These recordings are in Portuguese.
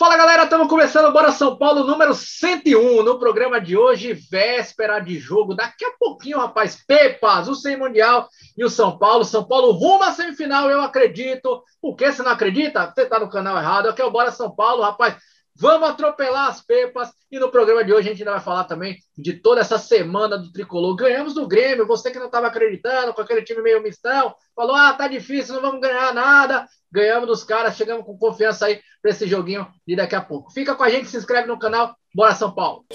Fala galera, estamos começando o Bora São Paulo número 101 no programa de hoje, véspera de jogo. Daqui a pouquinho, rapaz, Pepas, o Sem Mundial e o São Paulo. São Paulo rumo à semifinal, eu acredito. Por que você não acredita? Você está no canal errado. Aqui é o Bora São Paulo, rapaz. Vamos atropelar as pepas. E no programa de hoje a gente ainda vai falar também de toda essa semana do tricolor. Ganhamos do Grêmio, você que não estava acreditando, com aquele time meio mistão, falou: ah, tá difícil, não vamos ganhar nada. Ganhamos dos caras, chegamos com confiança aí para esse joguinho de daqui a pouco. Fica com a gente, se inscreve no canal. Bora São Paulo!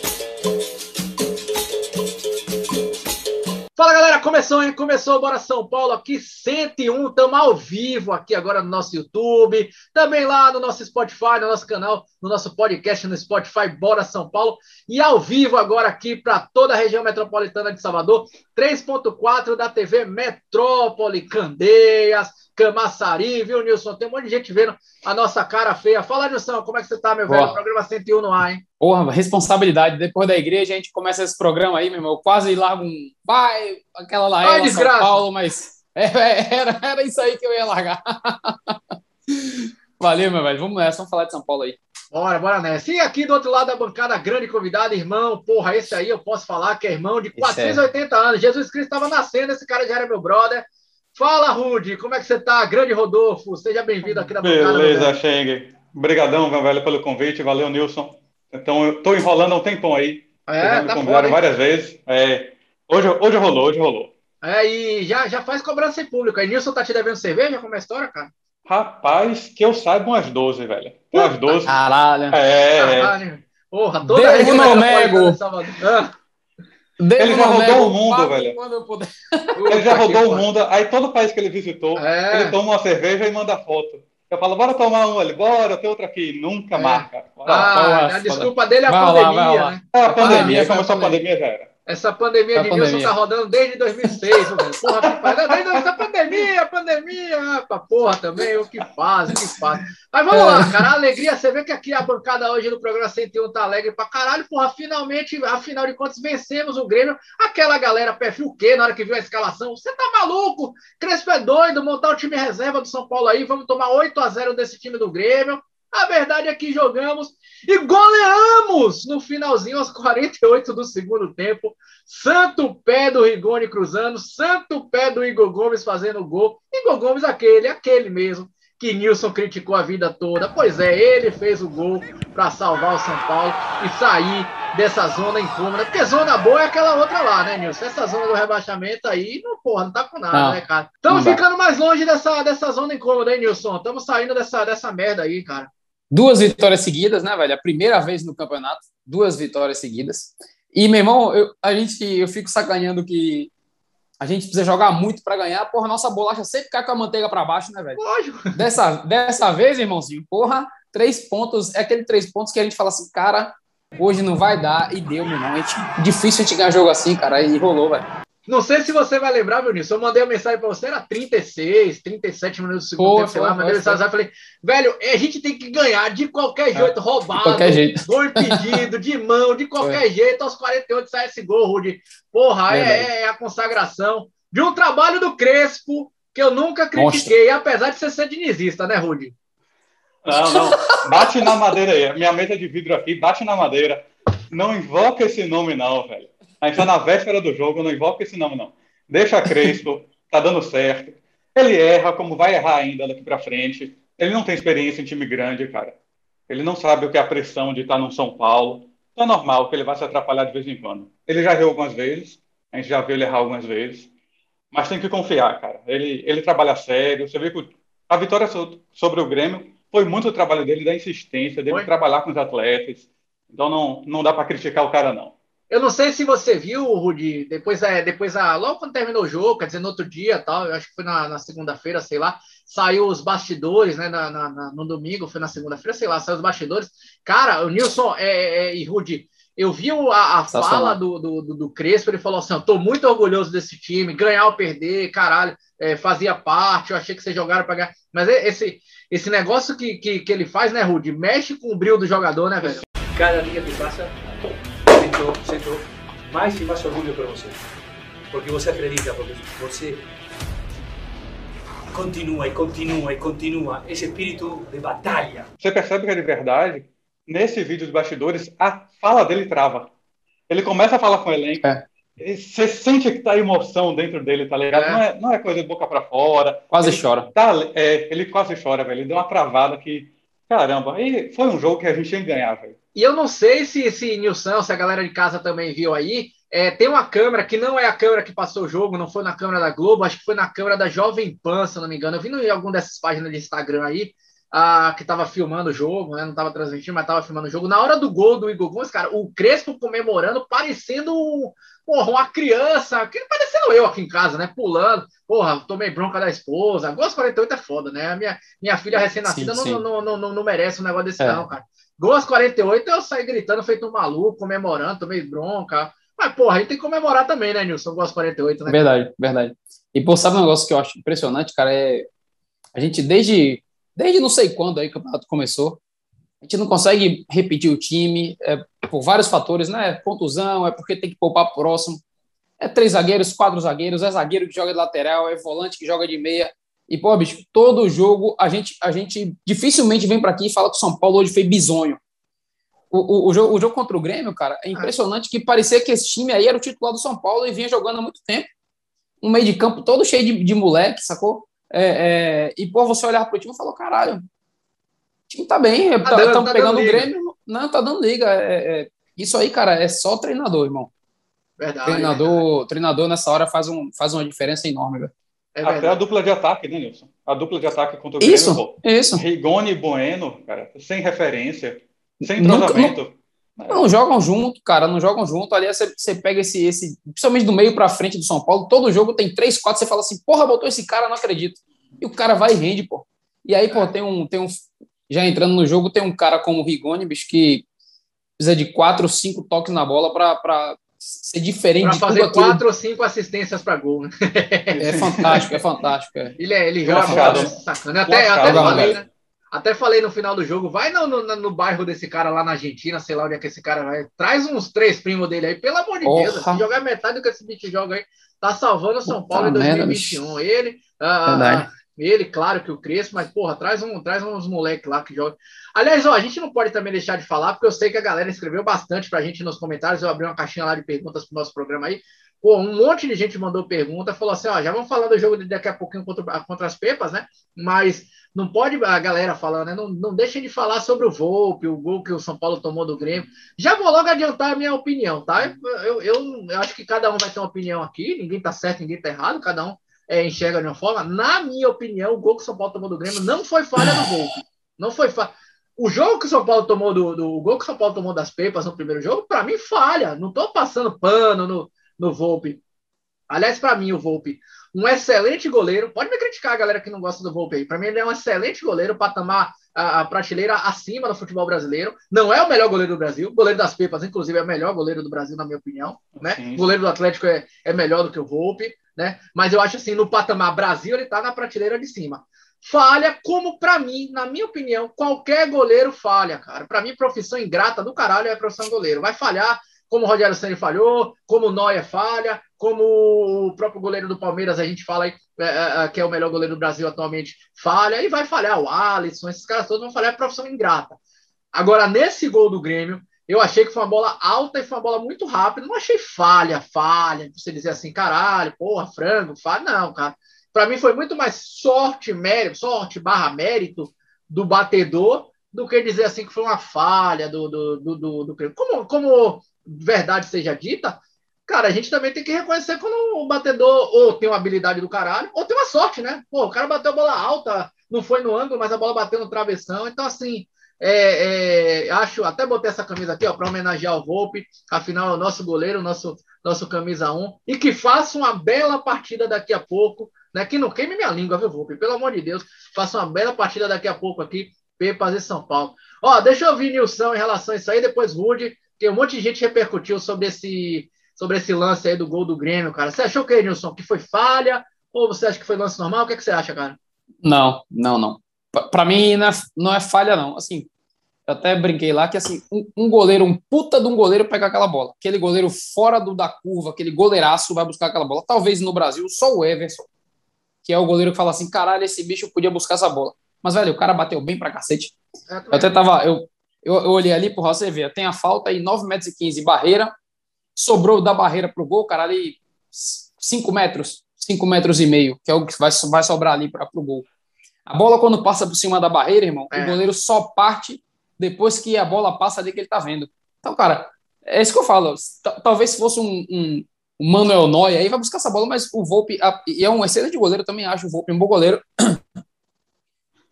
Fala galera, começou, hein? Começou Bora São Paulo aqui, 101, estamos ao vivo aqui agora no nosso YouTube, também lá no nosso Spotify, no nosso canal, no nosso podcast no Spotify, Bora São Paulo, e ao vivo agora aqui para toda a região metropolitana de Salvador, 3.4 da TV Metrópole, Candeias, Camaçari, viu, Nilson? Tem um monte de gente vendo a nossa cara feia. Fala, Nilson, como é que você tá, meu velho? Programa 101 no ar, hein? Porra, responsabilidade. Depois da igreja, a gente começa esse programa aí, meu irmão. Eu quase largo um. Vai, aquela lá, Vai, São Paulo, mas é, era, era isso aí que eu ia largar. Valeu, meu velho. Vamos nessa, vamos falar de São Paulo aí. Bora, bora nessa. E aqui do outro lado da bancada, grande convidado, irmão. Porra, esse aí eu posso falar que é irmão de 480 é. anos. Jesus Cristo estava nascendo, esse cara já era meu brother. Fala, Rude, como é que você tá? Grande Rodolfo, seja bem-vindo aqui na bancada. Beleza, Cheng. Obrigadão, meu velho, pelo convite. Valeu, Nilson. Então, eu tô enrolando há um tempão aí. É, tá me convidaram várias vezes. É, hoje, hoje rolou, hoje rolou. É, e já, já faz cobrança em público. Aí, Nilson tá te devendo cerveja? Como é a história, cara? Rapaz, que eu saiba umas 12, velho. Umas 12. Caralho. É, Caralho. Porra, toda Deus não nego. Ah. Ele já rodou o mundo, velho. Ele já rodou o mundo. Aí todo país que ele visitou, é. ele toma uma cerveja e manda foto. Eu falo, bora tomar um ali, bora, tem outro aqui. Nunca é. marca. Ah, a desculpa dele é a vai pandemia, lá, lá. né? É, a pandemia, começou a pandemia, já era. Essa pandemia de Nilson tá rodando desde 2006, velho. Porra, que faz. Desde essa pandemia, pandemia. Ah, porra também, o que faz, o que faz. Mas vamos lá, cara. A alegria, você vê que aqui a bancada hoje no programa 101 tá alegre pra caralho. Porra, finalmente, afinal de contas, vencemos o Grêmio. Aquela galera perfil Q na hora que viu a escalação. Você tá maluco? Crespo é doido, montar o time reserva do São Paulo aí. Vamos tomar 8 a 0 desse time do Grêmio. A verdade é que jogamos e goleamos no finalzinho, aos 48 do segundo tempo. Santo pé do Rigoni cruzando, santo pé do Igor Gomes fazendo gol. Igor Gomes, aquele, aquele mesmo que Nilson criticou a vida toda. Pois é, ele fez o gol para salvar o São Paulo e sair dessa zona incômoda. Porque zona boa é aquela outra lá, né, Nilson? Essa zona do rebaixamento aí, não, porra, não tá com nada, não, né, cara? Estamos ficando mais longe dessa, dessa zona incômoda, hein, Nilson? Estamos saindo dessa, dessa merda aí, cara. Duas vitórias seguidas, né, velho? A primeira vez no campeonato, duas vitórias seguidas. E, meu irmão, eu, a gente, eu fico sacaneando que a gente precisa jogar muito para ganhar. Porra, nossa bolacha sempre cai com a manteiga para baixo, né, velho? Lógico. Dessa, dessa vez, irmãozinho, porra, três pontos, é aquele três pontos que a gente fala assim, cara, hoje não vai dar, e deu, meu irmão. A gente, difícil a gente ganhar jogo assim, cara, e rolou, velho. Não sei se você vai lembrar, Vinícius. Eu mandei uma mensagem para você, era 36, 37 minutos do segundo Pô, tempo, sei lá. Mandei uma mensagem falei, velho, a gente tem que ganhar de qualquer é, jeito, é, roubado, qualquer jeito. gol impedido, de mão, de qualquer é. jeito. Aos 48 sai esse gol, Rudy. Porra, é, é, a consagração de um trabalho do Crespo que eu nunca critiquei, Mostra. apesar de ser sandinizista, né, Rudy? Não, não. Bate na madeira aí. Minha mesa de vidro aqui, bate na madeira. Não invoca esse nome, não, velho. A gente tá na véspera do jogo, não invoca esse nome, não. Deixa Crespo, tá dando certo. Ele erra, como vai errar ainda daqui para frente. Ele não tem experiência em time grande, cara. Ele não sabe o que é a pressão de estar no São Paulo. Então é normal que ele vai se atrapalhar de vez em quando. Ele já errou algumas vezes, a gente já viu ele errar algumas vezes. Mas tem que confiar, cara. Ele, ele trabalha sério. Você vê que a vitória sobre o Grêmio foi muito o trabalho dele, da insistência, dele foi. trabalhar com os atletas. Então não, não dá para criticar o cara, não. Eu não sei se você viu, Rudi, depois, é, depois a, logo quando terminou o jogo, quer dizer, no outro dia, tal, eu acho que foi na, na segunda-feira, sei lá, saiu os bastidores, né, na, na, no domingo, foi na segunda-feira, sei lá, saiu os bastidores. Cara, o Nilson é, é, e Rudi, eu vi a, a fala do, do, do, Crespo, ele falou assim, eu tô muito orgulhoso desse time, ganhar ou perder, caralho, é, fazia parte, eu achei que vocês jogaram para ganhar. Mas é, esse, esse negócio que, que, que ele faz, né, Rudi, mexe com o brilho do jogador, né, velho? Cada dia que passa sinto, sinto mais e mais orgulho por você. Porque você acredita, porque você continua e continua e continua esse espírito de batalha. Você percebe que é de verdade nesse vídeo dos bastidores, a fala dele trava. Ele começa a falar com o elenco. É. Você sente que tá emoção dentro dele, tá ligado? É. Não, é, não é coisa de boca para fora. Quase ele chora. Tá, é, ele quase chora, velho. Ele deu uma travada que. Caramba, e foi um jogo que a gente tinha que ganhar, velho. E eu não sei se, se Nilson, se a galera de casa também viu aí, é, tem uma câmera que não é a câmera que passou o jogo, não foi na câmera da Globo, acho que foi na câmera da Jovem Pan, se não me engano. Eu vi em alguma dessas páginas de Instagram aí, ah, que estava filmando o jogo, né? Não estava transmitindo, mas estava filmando o jogo. Na hora do gol do Igor Gomes, cara, o Crespo comemorando, parecendo porra, uma criança, que parecendo eu aqui em casa, né? Pulando. Porra, tomei bronca da esposa. Gol 48 é foda, né? Minha, minha filha recém-nascida não, não, não, não, não, merece um negócio desse, é. não, cara. Gol 48 eu saí gritando, feito um maluco, comemorando, tomei bronca. Mas, porra, a gente tem que comemorar também, né, Nilson? Gol 48, né? Verdade, verdade. E, pô, sabe um negócio que eu acho impressionante, cara? É. A gente, desde desde não sei quando aí o campeonato começou. A gente não consegue repetir o time é, por vários fatores, né? Contusão, é porque tem que poupar próximo. É três zagueiros, quatro zagueiros, é zagueiro que joga de lateral, é volante que joga de meia. E, pô, bicho, todo jogo a gente, a gente dificilmente vem para aqui e fala que o São Paulo hoje foi bizonho. O, o, o, jogo, o jogo contra o Grêmio, cara, é impressionante que parecia que esse time aí era o titular do São Paulo e vinha jogando há muito tempo. Um meio de campo todo cheio de, de moleque, sacou? É, é, e, pô, você olhar pro time e falou, caralho, o time tá bem, tá, tá, tá pegando o Grêmio, não, tá dando liga. É, é, isso aí, cara, é só treinador, irmão. Verdade, treinador, verdade. treinador nessa hora faz, um, faz uma diferença enorme, velho. É Até a dupla de ataque, né, Nilson? A dupla de ataque contra o isso, Grêmio. Isso, Rigoni e Bueno, cara, sem referência, sem. Nunca, não, não, jogam junto, cara, não jogam junto. Ali você, você pega esse, esse, principalmente do meio para frente do São Paulo, todo jogo tem três, quatro, você fala assim, porra, botou esse cara, não acredito. E o cara vai e rende, pô. E aí, pô, tem um, tem um, já entrando no jogo, tem um cara como o Rigoni, bicho, que precisa de quatro, cinco toques na bola para ser diferente pra fazer quatro ou cinco assistências para gol. Né? É fantástico, é fantástico. É. Ele, é, ele joga bola sacando. Até, até falei, né? Até falei no final do jogo, vai no, no, no, bairro desse cara lá na Argentina, sei lá onde é que esse cara vai. Traz uns três primos dele aí, pelo amor de Porra. Deus. Se jogar metade do que esse bicho joga aí, tá salvando o São Paulo em 2021. Merda, ele, ah, ele, claro que o Crespo, mas porra, traz, um, traz uns moleques lá que jogam. Aliás, ó, a gente não pode também deixar de falar, porque eu sei que a galera escreveu bastante pra gente nos comentários. Eu abri uma caixinha lá de perguntas pro nosso programa aí. Pô, um monte de gente mandou pergunta, falou assim: ó, já vamos falar do jogo daqui a pouquinho contra, contra as Pepas, né? Mas não pode a galera falando, né? Não, não deixem de falar sobre o Volpe, o gol que o São Paulo tomou do Grêmio. Já vou logo adiantar a minha opinião, tá? Eu, eu, eu acho que cada um vai ter uma opinião aqui, ninguém tá certo, ninguém tá errado, cada um é, enxerga de uma forma. Na minha opinião, o gol que o São Paulo tomou do Grêmio não foi falha do Volpe. Não foi falha. O jogo que o São Paulo tomou do, do o gol que o São Paulo tomou das Pepas no primeiro jogo, para mim falha. Não tô passando pano no, no Volpe. Aliás, para mim, o Volpe um excelente goleiro. Pode me criticar a galera que não gosta do Volpe aí. Para mim, ele é um excelente goleiro para tomar a, a, prateleira acima do futebol brasileiro. Não é o melhor goleiro do Brasil. O goleiro das Pepas, inclusive, é o melhor goleiro do Brasil, na minha opinião. Né? O goleiro do Atlético é, é melhor do que o Volpe. Né? Mas eu acho assim, no patamar Brasil, ele está na prateleira de cima. Falha, como para mim, na minha opinião, qualquer goleiro falha, cara. Para mim, profissão ingrata do caralho é profissão goleiro. Vai falhar, como o Rogério Senna falhou, como o Noia falha, como o próprio goleiro do Palmeiras, a gente fala aí, é, é, é, que é o melhor goleiro do Brasil atualmente, falha, e vai falhar o Alisson, esses caras todos vão falhar, é profissão ingrata. Agora, nesse gol do Grêmio, eu achei que foi uma bola alta e foi uma bola muito rápida, não achei falha, falha, você dizer assim, caralho, porra, frango, falha, não, cara. Para mim foi muito mais sorte, mérito, sorte barra mérito do batedor do que dizer assim que foi uma falha do, do, do, do, do como, como verdade seja dita, cara, a gente também tem que reconhecer quando o batedor ou tem uma habilidade do caralho, ou tem uma sorte, né? Pô, o cara bateu a bola alta, não foi no ângulo, mas a bola bateu no travessão. Então, assim, é, é, acho, até botei essa camisa aqui, ó, para homenagear o Volpe, afinal, é o nosso goleiro, nosso, nosso camisa 1, e que faça uma bela partida daqui a pouco, né? Que não queime minha língua, viu, Volpe? Pelo amor de Deus, faça uma bela partida daqui a pouco aqui, Pepas e São Paulo. Ó, deixa eu ouvir Nilson em relação a isso aí, depois Rude, porque um monte de gente repercutiu sobre esse, sobre esse lance aí do gol do Grêmio, cara. Você achou que, Nilson, que foi falha? Ou você acha que foi lance normal? O que, é que você acha, cara? Não, não, não. Para mim não é, não é falha, não. Assim, eu até brinquei lá que assim, um, um, goleiro, um puta de um goleiro pega aquela bola. Aquele goleiro fora do, da curva, aquele goleiraço vai buscar aquela bola. Talvez no Brasil só o Everson, que é o goleiro que fala assim: caralho, esse bicho podia buscar essa bola. Mas, velho, o cara bateu bem pra cacete. Eu até tava. Eu, Eu, eu olhei ali, porra, você vê, tem a falta aí, 9 metros e 15, barreira, sobrou da barreira pro gol, cara, ali 5 metros, 5 metros e meio, que é o que vai, vai sobrar ali para pro gol. A bola, quando passa por cima da barreira, irmão, é. o goleiro só parte depois que a bola passa ali que ele tá vendo. Então, cara, é isso que eu falo. Talvez se fosse um, um, um Manuel Noia, aí vai buscar essa bola, mas o Volpe, a, e é um excelente goleiro, eu também acho o Volpe um bom goleiro.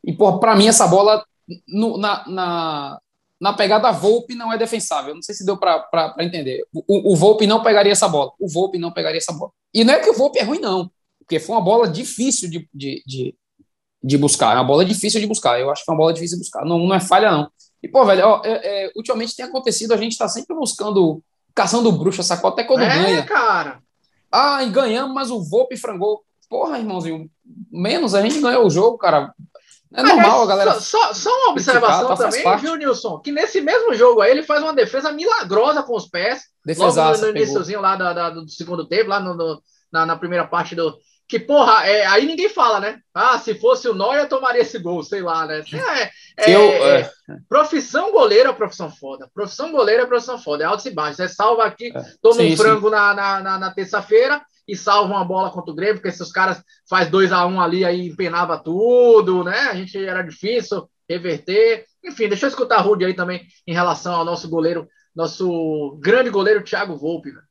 E, porra, pra mim, essa bola no, na, na, na pegada Volpe não é defensável. Não sei se deu para entender. O, o Volpe não pegaria essa bola. O Volpe não pegaria essa bola. E não é que o Volpe é ruim, não. Porque foi uma bola difícil de, de, de, de buscar. É uma bola difícil de buscar. Eu acho que foi uma bola difícil de buscar. Não, não é falha, não. E, pô, velho, ó, é, é, ultimamente tem acontecido, a gente tá sempre buscando, caçando bruxa, sacou? Até quando é, ganha. cara. Ah, e ganhamos, mas o Volpe frangou. Porra, irmãozinho, menos a gente ganhou o jogo, cara. É normal, a galera. Só, só uma observação tá, também, viu, Nilson? Que nesse mesmo jogo aí ele faz uma defesa milagrosa com os pés. Defesaça, logo no, no iníciozinho lá da, da, do segundo tempo, lá no, no na, na, primeira parte do. Que, porra, é, aí ninguém fala, né? Ah, se fosse o Neuer, tomaria esse gol, sei lá, né? É, é, Eu, é, é, profissão goleiro é profissão foda. Profissão goleiro é profissão foda. É altos e baixos. Você salva aqui, é. toma sim, um frango sim. na, na, na, na terça-feira e salvam a bola contra o Grêmio, porque esses caras faz 2 a 1 um ali, aí empenava tudo, né? A gente era difícil reverter. Enfim, deixa eu escutar a Rude aí também em relação ao nosso goleiro, nosso grande goleiro Thiago Volpe. Né?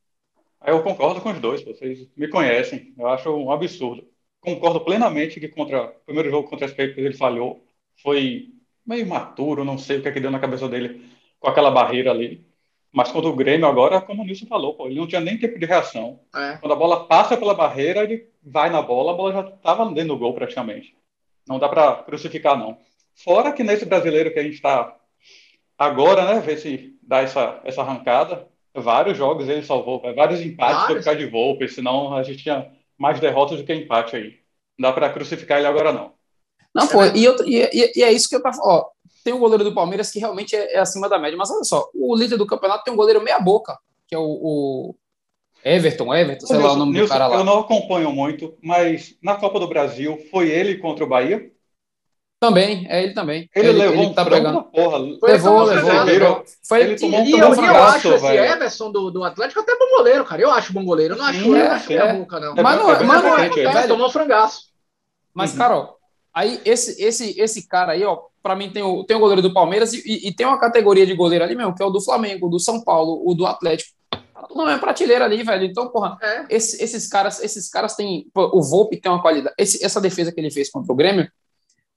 Eu concordo com os dois, vocês me conhecem. Eu acho um absurdo. Concordo plenamente que contra o primeiro jogo contra as Papers ele falhou. Foi meio maturo, não sei o que, é que deu na cabeça dele com aquela barreira ali. Mas quando o Grêmio agora, como o Nilson falou, pô, ele não tinha nem tempo de reação. É. Quando a bola passa pela barreira, ele vai na bola, a bola já estava dentro do gol praticamente. Não dá para crucificar, não. Fora que nesse brasileiro que a gente está agora, né, ver se dá essa, essa arrancada, vários jogos ele salvou, vários empates por causa de Volpe, senão a gente tinha mais derrotas do que empate aí. Não dá para crucificar ele agora, não. Não, pô, e, eu, e, e, é isso que eu tava. Ó, tem um goleiro do Palmeiras que realmente é, é, acima da média. Mas olha só, o líder do campeonato tem um goleiro meia-boca, que é o, o, Everton, Everton, sei lá o nome Nilson, do cara lá. Eu não acompanho muito, mas na Copa do Brasil foi ele contra o Bahia? Também, é ele também. Ele, ele levou ele um tá pegando. porra. Levou, levou, levou. Foi, ele tomou um e, eu, eu acho esse Everson do, do Atlético até bom goleiro, cara. Eu acho bom goleiro. Eu não acho, Sim, é, acho é. boca, não. Mas não, é, mas não é, velho, tomou um frangaço. Mas, uhum. Carol, aí esse, esse, esse cara aí, ó, para mim tem o, tem o goleiro do Palmeiras e, e, tem uma categoria de goleiro ali mesmo, que é o do Flamengo, do São Paulo, o do Atlético. Não é prateleira ali, velho. Então, porra, é. esse, esses caras, esses caras têm. Pô, o Volpe tem uma qualidade. Esse, essa defesa que ele fez contra o Grêmio,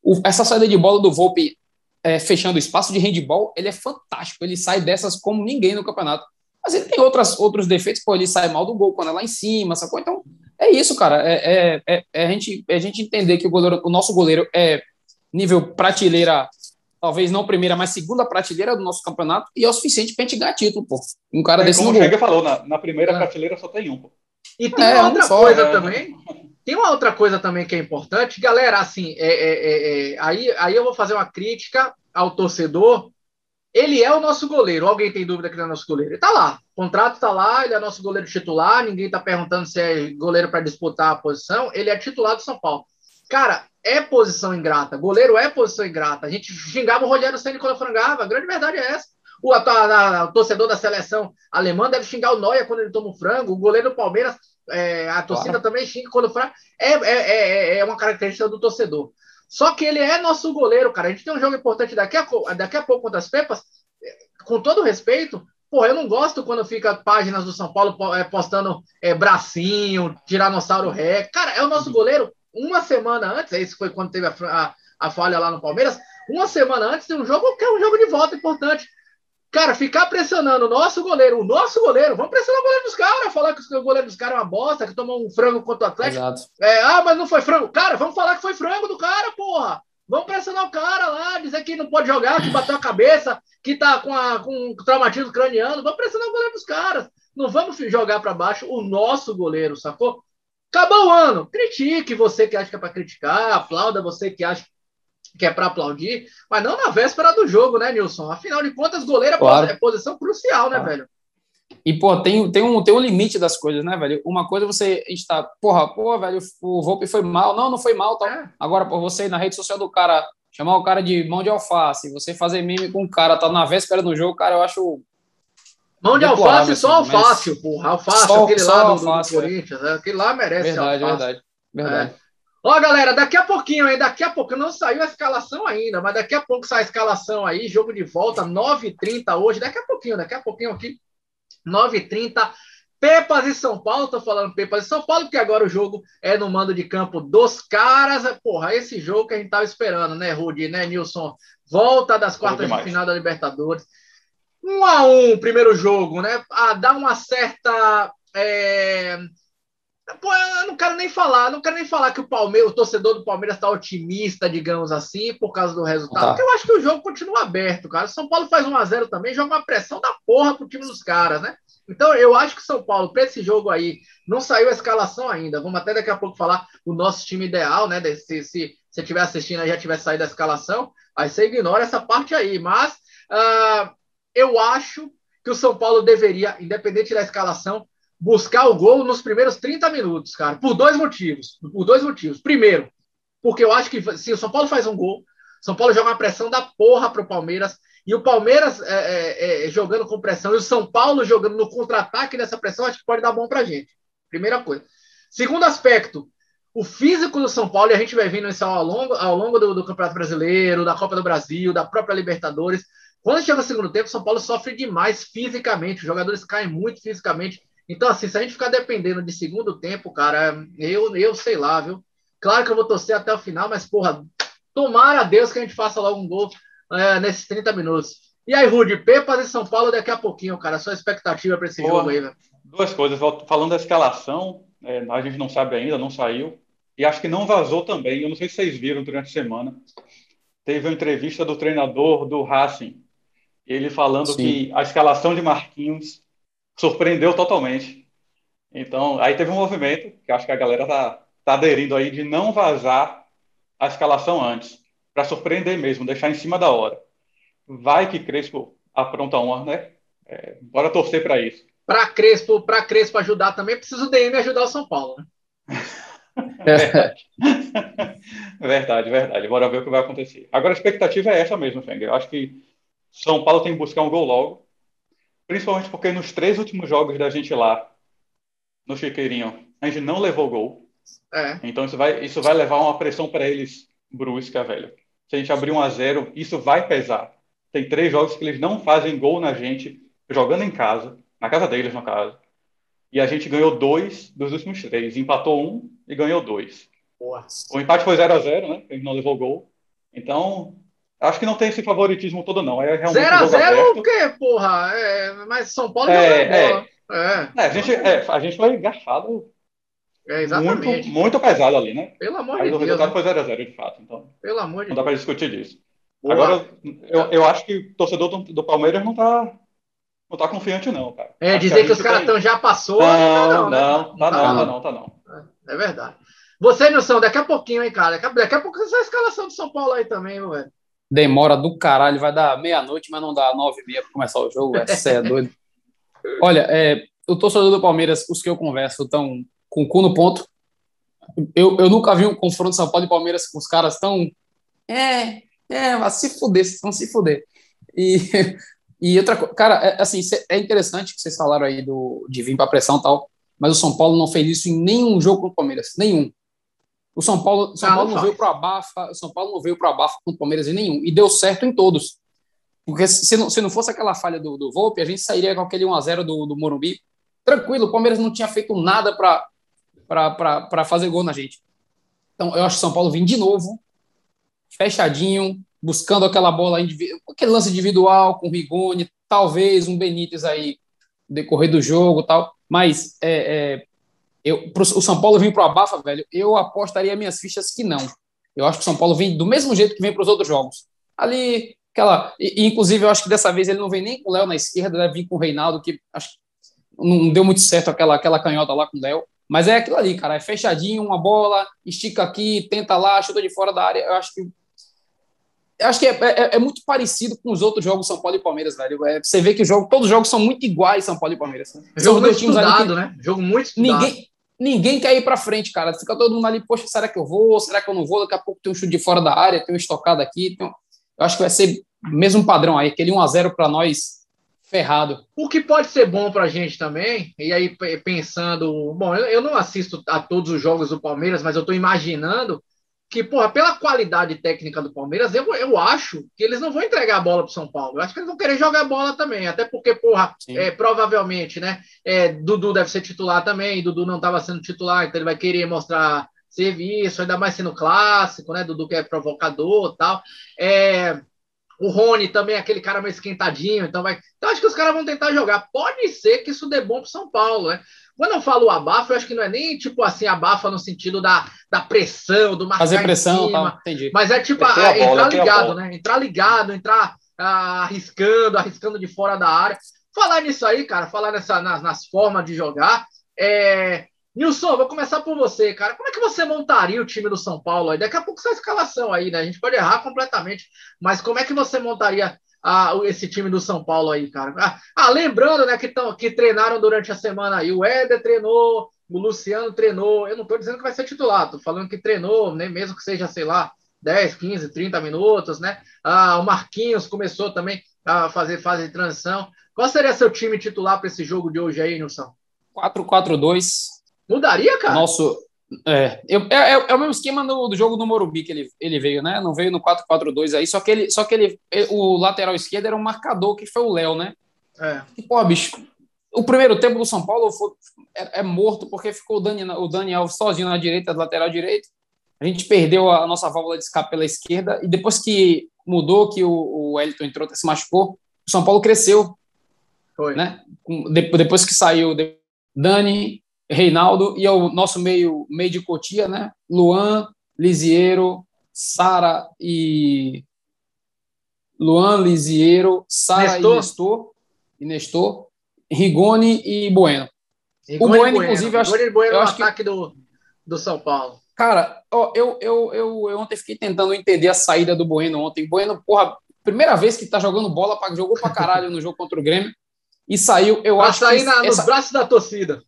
o, essa saída de bola do Volpe é, fechando o espaço de handball, ele é fantástico. Ele sai dessas como ninguém no campeonato. Mas ele tem outras, outros defeitos, pô, ele sai mal do gol quando é lá em cima, sacou? Então, é isso, cara. É, é, é, é a, gente, é a gente entender que o, goleiro, o nosso goleiro é nível prateleira, talvez não primeira, mas segunda prateleira do nosso campeonato, e é o suficiente para a gente ganhar título, pô. Um cara é, desse como o falou, na, na primeira é. prateleira só tem um, pô. E tem é, outra um coisa só, também. Tem uma outra coisa também que é importante, galera. Assim, é, é, é, aí, aí eu vou fazer uma crítica ao torcedor. Ele é o nosso goleiro. Alguém tem dúvida que ele é nosso goleiro? Ele tá lá. O contrato tá lá, ele é nosso goleiro titular. Ninguém tá perguntando se é goleiro para disputar a posição. Ele é titular do São Paulo. Cara, é posição ingrata. Goleiro é posição ingrata. A gente xingava o Rogério Senna quando frangava. A grande verdade é essa. O, a, a, o, torcedor da seleção alemã deve xingar o Neuer quando ele toma um frango. O goleiro do Palmeiras, é, a torcida claro. também xinga quando frango. É, é, é, é, uma característica do torcedor. Só que ele é nosso goleiro, cara. A gente tem um jogo importante daqui a, daqui a pouco contra as Pepas. Com todo respeito, Pô, eu não gosto quando fica páginas do São Paulo é, postando é, bracinho, Tiranossauro Ré. Cara, é o nosso goleiro uma semana antes, esse foi quando teve a, a, a falha lá no Palmeiras, uma semana antes tem um jogo que é um jogo de volta importante. Cara, ficar pressionando o nosso goleiro, o nosso goleiro, vamos pressionar o goleiro dos caras, falar que o goleiro dos caras é uma bosta, que tomou um frango contra o Atlético. É, ah, mas não foi frango. Cara, vamos falar que foi frango do cara, porra. Vamos pressionar o cara lá, dizer que não pode jogar, que bateu a cabeça, que tá com, a, com um traumatismo craniano. Vamos pressionar o goleiro dos caras. Não vamos jogar para baixo o nosso goleiro, sacou? Acabou o ano. Critique você que acha que é para criticar, aplauda você que acha que é para aplaudir, mas não na véspera do jogo, né, Nilson? Afinal de contas, goleiro é claro. é posição crucial, né, velho? E, pô, tem, tem, um, tem um limite das coisas, né, velho? Uma coisa você está, porra, pô, velho, o Volpe foi mal. Não, não foi mal, tal. É. Agora, por você na rede social do cara chamar o cara de mão de alface, você fazer meme com o cara, tá na véspera do jogo, cara, eu acho. Mão de alface, assim, só alface, mas... porra. Alface, só, aquele só lá do, alface, do, do Corinthians, né? aquele lá merece verdade, alface. Verdade, verdade. É. Ó, galera, daqui a pouquinho aí, daqui a pouco, não saiu a escalação ainda, mas daqui a pouco sai a escalação aí, jogo de volta, 9h30 hoje, daqui a pouquinho, daqui a pouquinho aqui, 9h30, Pepas e São Paulo, tô falando Pepas e São Paulo, porque agora o jogo é no mando de campo dos caras, porra, esse jogo que a gente tava esperando, né, Rudy, né, Nilson? Volta das quartas de final da Libertadores, um a um, primeiro jogo, né, a dar uma certa... É Pô, eu não quero nem falar, não quero nem falar que o Palmeiras, o torcedor do Palmeiras está otimista, digamos assim, por causa do resultado. Tá. Porque eu acho que o jogo continua aberto, cara. São Paulo faz 1 a 0 também, joga uma pressão da porra pro time dos caras, né? Então, eu acho que São Paulo, para esse jogo aí, não saiu a escalação ainda. Vamos até daqui a pouco falar o nosso time ideal, né? Se, se você estiver assistindo e já tiver saído da escalação, aí você ignora essa parte aí. Mas uh, eu acho que o São Paulo deveria, independente da escalação, buscar o gol nos primeiros 30 minutos, cara, por dois motivos. Por dois motivos. Primeiro, porque eu acho que se o São Paulo faz um gol, São Paulo joga uma pressão da porra pro Palmeiras, e o Palmeiras é, é, é, jogando com pressão e o São Paulo jogando no contra-ataque nessa pressão, acho que pode dar bom pra gente. Primeira coisa. Segundo aspecto, o físico do São Paulo, e a gente vai vendo isso ao longo, ao longo do, do Campeonato Brasileiro, da Copa do Brasil, da própria Libertadores. Quando chega no segundo tempo, o São Paulo sofre demais fisicamente, os jogadores caem muito fisicamente então, assim, se a gente ficar dependendo de segundo tempo, cara, eu, eu sei lá, viu? Claro que eu vou torcer até o final, mas, porra, tomara a Deus que a gente faça logo um gol é, nesses 30 minutos. E aí, Rude, Pepas e São Paulo daqui a pouquinho, cara. Sua expectativa para esse porra, jogo aí, velho? Duas coisas. Falando da escalação, é, a gente não sabe ainda, não saiu. E acho que não vazou também. Eu não sei se vocês viram durante a semana. Teve uma entrevista do treinador do Racing. Ele falando Sim. que a escalação de Marquinhos surpreendeu totalmente. Então, aí teve um movimento, que acho que a galera tá, tá aderindo aí, de não vazar a escalação antes, para surpreender mesmo, deixar em cima da hora. Vai que Crespo apronta uma, né? É, bora torcer para isso. Para Crespo, para Crespo ajudar também, precisa o DM ajudar o São Paulo, né? verdade. verdade, verdade. Bora ver o que vai acontecer. Agora a expectativa é essa mesmo, Feng. Eu acho que São Paulo tem que buscar um gol logo. Principalmente porque nos três últimos jogos da gente lá, no Chiqueirinho, a gente não levou gol. É. Então isso vai, isso vai levar uma pressão para eles brusca, velho. Se a gente abrir 1 a 0 isso vai pesar. Tem três jogos que eles não fazem gol na gente, jogando em casa, na casa deles, no caso. E a gente ganhou dois dos últimos três. Empatou um e ganhou dois. Boa. O empate foi 0 a 0 né? A gente não levou gol. Então, Acho que não tem esse favoritismo todo, não. É realmente 0x0 o quê, porra? É, mas São Paulo é, é, bola. É. é. a, gente, é, a gente foi garfado é. Muito, muito pesado ali, né? Pelo amor de Deus. o resultado né? foi 0x0, de fato. Então, Pelo amor de Não dá para discutir disso. Agora, eu, eu acho que o torcedor do, do Palmeiras não tá, não tá confiante, não, cara. É, acho dizer que, que os caras estão já passou. Não, não, não, né? não, tá, não, tá não, tá não. É verdade. Você, Nilson, daqui a pouquinho, hein, cara? Daqui a, daqui a pouco essa escalação de São Paulo aí também, velho demora do caralho, vai dar meia-noite, mas não dá nove e meia para começar o jogo, você é doido. Olha, é, o torcedor do Palmeiras, os que eu converso, estão com o cu no ponto. Eu, eu nunca vi um confronto São Paulo e Palmeiras com os caras tão. É, é, se fuder, vão se fuder. E, e outra coisa, cara, é, assim, é interessante que vocês falaram aí do, de vir para pressão e tal, mas o São Paulo não fez isso em nenhum jogo com o Palmeiras, nenhum. O São Paulo, São Paulo não, veio para abafa, São Paulo não veio para abafa com o Palmeiras em nenhum e deu certo em todos. Porque se não, se não fosse aquela falha do, do Volpe, a gente sairia com aquele 1 a 0 do, do Morumbi tranquilo. O Palmeiras não tinha feito nada para fazer gol na gente. Então eu acho que o São Paulo vem de novo, fechadinho, buscando aquela bola, aquele lance individual com o Rigoni, talvez um Benítez aí decorrer do jogo tal. Mas é, é eu, pro, o São Paulo vir para o Abafa, velho, eu apostaria minhas fichas que não. Eu acho que o São Paulo vem do mesmo jeito que vem para os outros jogos. Ali, aquela. E, inclusive, eu acho que dessa vez ele não vem nem com o Léo na esquerda, deve vir com o Reinaldo, que acho não deu muito certo aquela, aquela canhota lá com o Léo. Mas é aquilo ali, cara. É fechadinho, uma bola, estica aqui, tenta lá, chuta de fora da área. Eu acho que. Eu acho que é, é, é muito parecido com os outros jogos São Paulo e Palmeiras, velho. É, você vê que o jogo, todos os jogos são muito iguais, São Paulo e Palmeiras. Né? Jogo muito estudado, que, né? Jogo muito estudado. Ninguém, ninguém quer ir para frente, cara. Fica todo mundo ali, poxa, será que eu vou? Será que eu não vou? Daqui a pouco tem um chute de fora da área, tem um estocado aqui. Tem. Eu acho que vai ser mesmo padrão aí, aquele 1 a 0 para nós ferrado. O que pode ser bom para a gente também, e aí pensando, bom, eu não assisto a todos os jogos do Palmeiras, mas eu estou imaginando que, porra, pela qualidade técnica do Palmeiras, eu, eu acho que eles não vão entregar a bola para São Paulo. Eu acho que eles vão querer jogar bola também, até porque, porra, é, provavelmente, né? É, Dudu deve ser titular também, Dudu não estava sendo titular, então ele vai querer mostrar serviço, ainda mais sendo clássico, né? Dudu que é provocador tal. É, o Rony também é aquele cara mais esquentadinho, então vai. Então acho que os caras vão tentar jogar. Pode ser que isso dê bom para São Paulo, né? Quando eu falo abafa, eu acho que não é nem tipo assim, abafa no sentido da, da pressão, do marcar Fazer pressão, tá, entendi. Mas é tipo a, a entrar ligado, né? Entrar ligado, entrar ah, arriscando, arriscando de fora da área. Falar nisso aí, cara, falar nessa, nas, nas formas de jogar. É... Nilson, vou começar por você, cara. Como é que você montaria o time do São Paulo? Daqui a pouco sai a escalação aí, né? A gente pode errar completamente, mas como é que você montaria ah, esse time do São Paulo aí, cara. Ah, ah, lembrando, né, que, tão, que treinaram durante a semana aí. O Éder treinou, o Luciano treinou. Eu não estou dizendo que vai ser titular, tô falando que treinou, né, mesmo que seja, sei lá, 10, 15, 30 minutos, né? Ah, o Marquinhos começou também a fazer fase de transição. Qual seria seu time titular para esse jogo de hoje aí, Nilson? 4-4-2. Mudaria, cara? Nosso, é, eu, é, é, o mesmo esquema do, do, jogo do Morumbi que ele, ele veio, né? Não veio no 4-4-2 aí, só que ele, só que ele, o lateral esquerdo era um marcador que foi o Léo, né? É. E, pô, bicho, o primeiro tempo do São Paulo foi, é, é, morto porque ficou o Dani, o Dani Alves sozinho na direita, do lateral direito. A gente perdeu a nossa válvula de escape pela esquerda e depois que mudou, que o, o Elton entrou, se machucou, o São Paulo cresceu. Foi. Né? Depois que saiu Dani, Reinaldo e é o nosso meio, meio de Cotia, né? Luan, Lisiero, Sara e. Luan, Lisiero, Sara e Nestor, e Nestor, Rigoni e Bueno. Rigoni o Bueno, inclusive, eu acho, Rigoni e Bueno eu acho ataque que... do, do São Paulo. Cara, ó, eu, eu, eu, eu ontem fiquei tentando entender a saída do Bueno ontem. Bueno, porra, primeira vez que tá jogando bola, jogou pra caralho no jogo contra o Grêmio e saiu. Eu pra acho sair que na, essa... nos braços da torcida.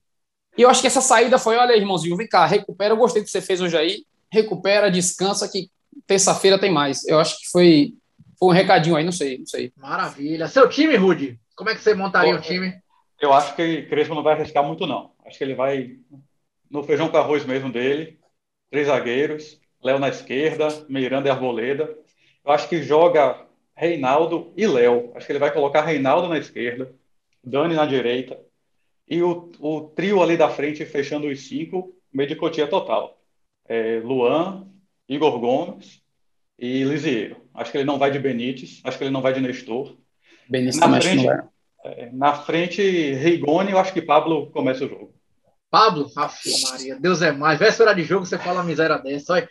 E eu acho que essa saída foi: olha, irmãozinho, vem cá, recupera. Eu gostei do que você fez hoje aí. Recupera, descansa, que terça-feira tem mais. Eu acho que foi, foi um recadinho aí, não sei, não sei. Maravilha. Seu time, Rude, como é que você montaria Pô, o time? Eu acho que Crespo não vai arriscar muito, não. Acho que ele vai no feijão com arroz mesmo dele. Três zagueiros, Léo na esquerda, Miranda e Arboleda. Eu acho que joga Reinaldo e Léo. Acho que ele vai colocar Reinaldo na esquerda, Dani na direita, e o, o trio ali da frente, fechando os cinco, meio de cotia total. É, Luan, Igor Gomes e Lisieiro. Acho que ele não vai de Benítez, acho que ele não vai de Nestor. Benítez na frente, é, na frente, Rigoni, eu acho que Pablo começa o jogo. Pablo? Aff, Maria, Deus é mais. Véspera de jogo, você fala miséria dessa. Olha.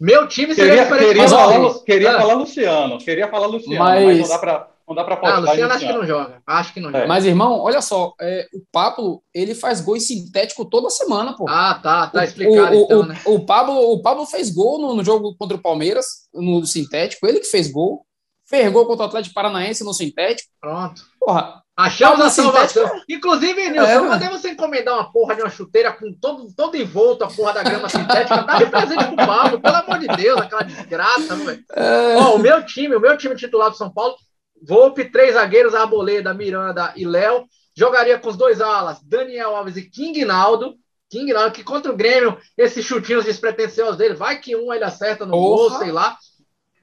Meu time seria queria, queria, falar, queria ah. falar Luciano, queria falar Luciano, mas, mas não dá para não dá para apostar. Ah, Luciano acho que não joga. Acho que não joga. Mas, irmão, olha só, é, o Pablo, ele faz gol em sintético toda semana, pô. Ah, tá, tá explicado o, então, o, né? O Pablo, o Pablo fez gol no, no, jogo contra o Palmeiras, no sintético, ele que fez gol. Fez gol contra o Atlético Paranaense no sintético. Pronto. Porra. Achamos a salvação. Sintético... Inclusive, Nilson, é, podemos encomendar uma porra de uma chuteira com todo, todo envolto a porra da grama sintética. Dá de presente pro Pablo, pelo amor de Deus, aquela desgraça, velho. É... Ó, o meu time, o meu time titular do São Paulo Volpe, três zagueiros, Arboleda, Miranda e Léo. Jogaria com os dois alas, Daniel Alves e King Naldo. King Naldo, que contra o Grêmio, esses chutinhos despretensiosos dele, vai que um ele acerta no Porra. gol, sei lá.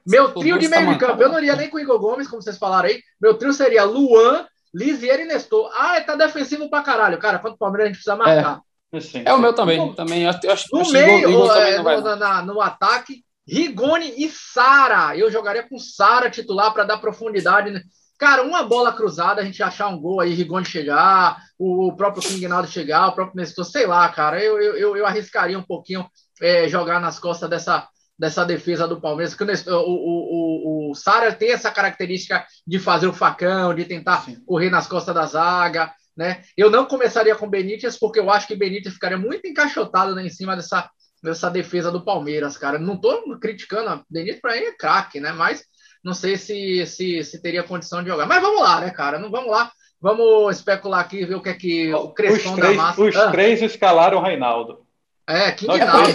Meu trio de meio de campo, eu não iria nem com o Igor Gomes, como vocês falaram aí. Meu trio seria Luan, Lisier e Nestor. Ah, tá defensivo pra caralho. Cara, contra o Palmeiras a gente precisa marcar. É, é o meu também. também eu acho, no meio, Igor, Igor é, no, na, no ataque, Rigoni e Sara. Eu jogaria com Sara titular para dar profundidade. Né? Cara, uma bola cruzada, a gente achar um gol aí, Rigoni chegar, o próprio King chegar, o próprio Nestor, sei lá, cara. Eu, eu, eu arriscaria um pouquinho é, jogar nas costas dessa, dessa defesa do Palmeiras, o, o, o, o Sara tem essa característica de fazer o facão, de tentar Sim. correr nas costas da zaga. Né? Eu não começaria com Benítez, porque eu acho que Benítez ficaria muito encaixotado né, em cima dessa, nessa defesa do Palmeiras, cara. Não tô criticando, a Denise para ele é craque, né? Mas não sei se, se, se teria condição de jogar. Mas vamos lá, né, cara? Não vamos lá. Vamos especular aqui, ver o que é que o três, da massa. Os ah. três escalaram o Reinaldo. É, King Naldo.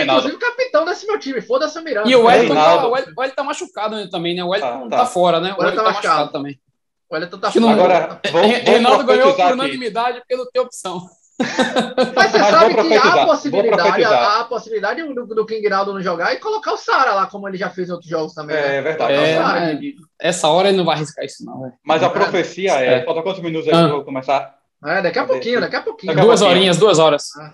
Inclusive capitão desse meu time, foda-se o Miranda. E o Wellington tá, o Wellington tá machucado também, né? O Wellington ah, tá. tá. fora, né? O Wellington tá, tá machucado também. O Wellington tá fora. Agora, vou, Reinaldo ganhou por unanimidade porque não tem opção. Mas você Mas sabe que há a possibilidade, há a possibilidade do, do King Naldo não jogar e colocar o Sara lá, como ele já fez em outros jogos também. É, né? verdade. É, é, essa hora ele não vai arriscar isso, não. Véio. Mas a profecia é. é. Falta quantos minutos aí ah. para começar? É, daqui a pouquinho, daqui a pouquinho. Duas horinhas, duas horas. Ah.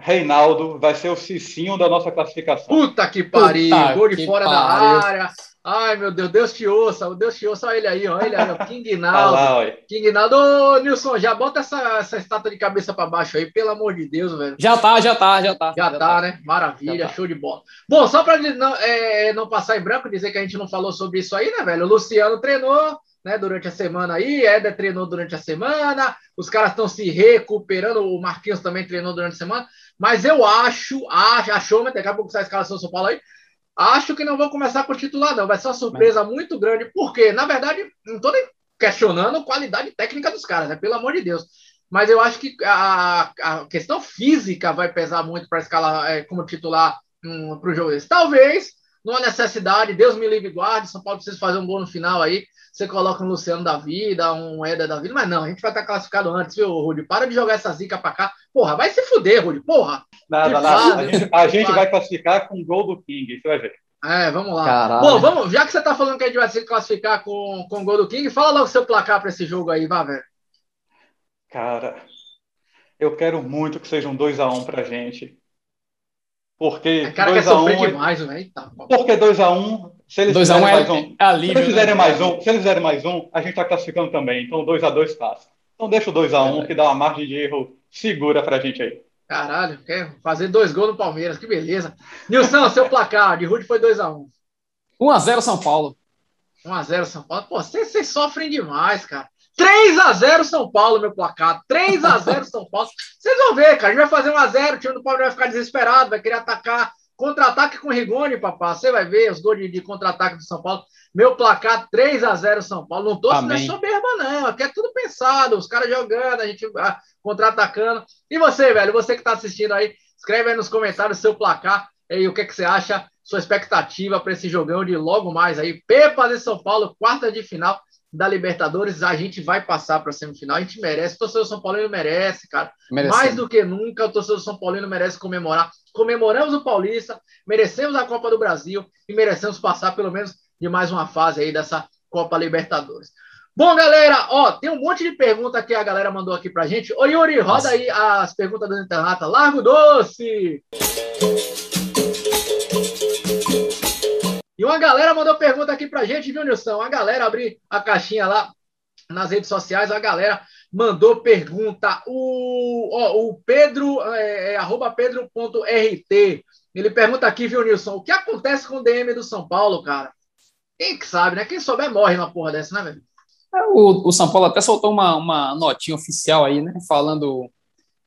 Reinaldo vai ser o Cicinho da nossa classificação. Puta que pariu, Puta gol de fora pariu. da área. Ai, meu Deus, Deus te ouça, Deus te ouça, olha ele aí, olha ele aí, ó, King Naldo. Ah lá, King Naldo, ô Nilson, já bota essa, essa estátua de cabeça para baixo aí, pelo amor de Deus, velho. Já tá, já tá, já tá. Já, já tá, tá, né? Maravilha, tá. show de bola. Bom, só para não, é, não passar em branco, dizer que a gente não falou sobre isso aí, né, velho? O Luciano treinou, né, durante a semana aí, Éder treinou durante a semana, os caras estão se recuperando, o Marquinhos também treinou durante a semana, mas eu acho, acho achou, mas daqui a pouco sai a escalação do São Paulo aí, acho que não vão começar com o titular, não, vai ser uma surpresa mas... muito grande, porque, na verdade, não estou nem questionando a qualidade técnica dos caras, né, pelo amor de Deus, mas eu acho que a, a questão física vai pesar muito para escalar é, como titular um, para o jogo. Talvez, numa necessidade, Deus me livre e guarde, São Paulo precisa fazer um gol no final aí, você coloca um Luciano da vida, um Éder da vida, mas não, a gente vai estar classificado antes, viu, Rudy? Para de jogar essa zica pra cá. Porra, vai se fuder, Rudy, porra. Nada, nada. A gente, a gente vai classificar com o gol do King, você vai ver. É, vamos lá. Caralho. Bom, vamos, já que você tá falando que a gente vai se classificar com, com o gol do King, fala logo o seu placar para esse jogo aí, vá, velho. Cara, eu quero muito que seja um 2x1 um pra gente. Porque 2x1. Um, demais, velho. Tá, porque 2x1 um, se eles fizerem é, mais um, é se eles fizerem né? mais um, se eles fizerem mais um, a gente está classificando também. Então 2 a 2 passa. Então deixa o 2 a 1 é, que dá uma margem de erro segura pra gente aí. Caralho, quer fazer dois gols no Palmeiras, que beleza. Nilson, seu placar de Rude foi 2 a 1 1 a 0 São Paulo. 1 a 0 São Paulo. Pô, vocês, vocês sofrem demais, cara. 3 a 0 São Paulo, meu placar. 3 a 0 São Paulo. Vocês vão ver, cara. A gente vai fazer 1 a 0 o time do Palmeiras vai ficar desesperado, vai querer atacar Contra-ataque com Rigoni, papá. Você vai ver os gols de, de contra-ataque do São Paulo. Meu placar 3 a 0 São Paulo. Não tô sendo soberba, não. Aqui é tudo pensado. Os caras jogando, a gente ah, contra-atacando. E você, velho? Você que tá assistindo aí, escreve aí nos comentários seu placar e o que, que você acha, sua expectativa para esse jogão de logo mais aí. Pepas de São Paulo, quarta de final da Libertadores, a gente vai passar para a semifinal, a gente merece, o torcedor São Paulino merece, cara. Mais do que nunca, o torcedor São Paulino merece comemorar. Comemoramos o Paulista, merecemos a Copa do Brasil e merecemos passar pelo menos de mais uma fase aí dessa Copa Libertadores. Bom, galera, ó, tem um monte de pergunta que a galera mandou aqui pra gente. Ô, Yuri, roda Nossa. aí as perguntas do internata. Largo doce! E uma galera mandou pergunta aqui pra gente, viu, Nilson? A galera abrir a caixinha lá nas redes sociais, a galera mandou pergunta. O, ó, o Pedro, é, é, arroba pedro.rt, ele pergunta aqui, viu, Nilson? O que acontece com o DM do São Paulo, cara? Quem que sabe, né? Quem souber morre numa porra dessa, né, velho? É, o, o São Paulo até soltou uma, uma notinha oficial aí, né? Falando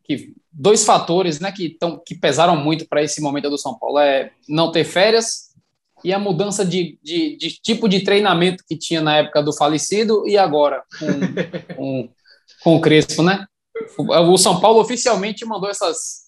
que dois fatores, né, que, tão, que pesaram muito para esse momento do São Paulo é não ter férias e a mudança de, de, de, tipo de treinamento que tinha na época do falecido e agora com, com, com o Crespo, né? O São Paulo oficialmente mandou essas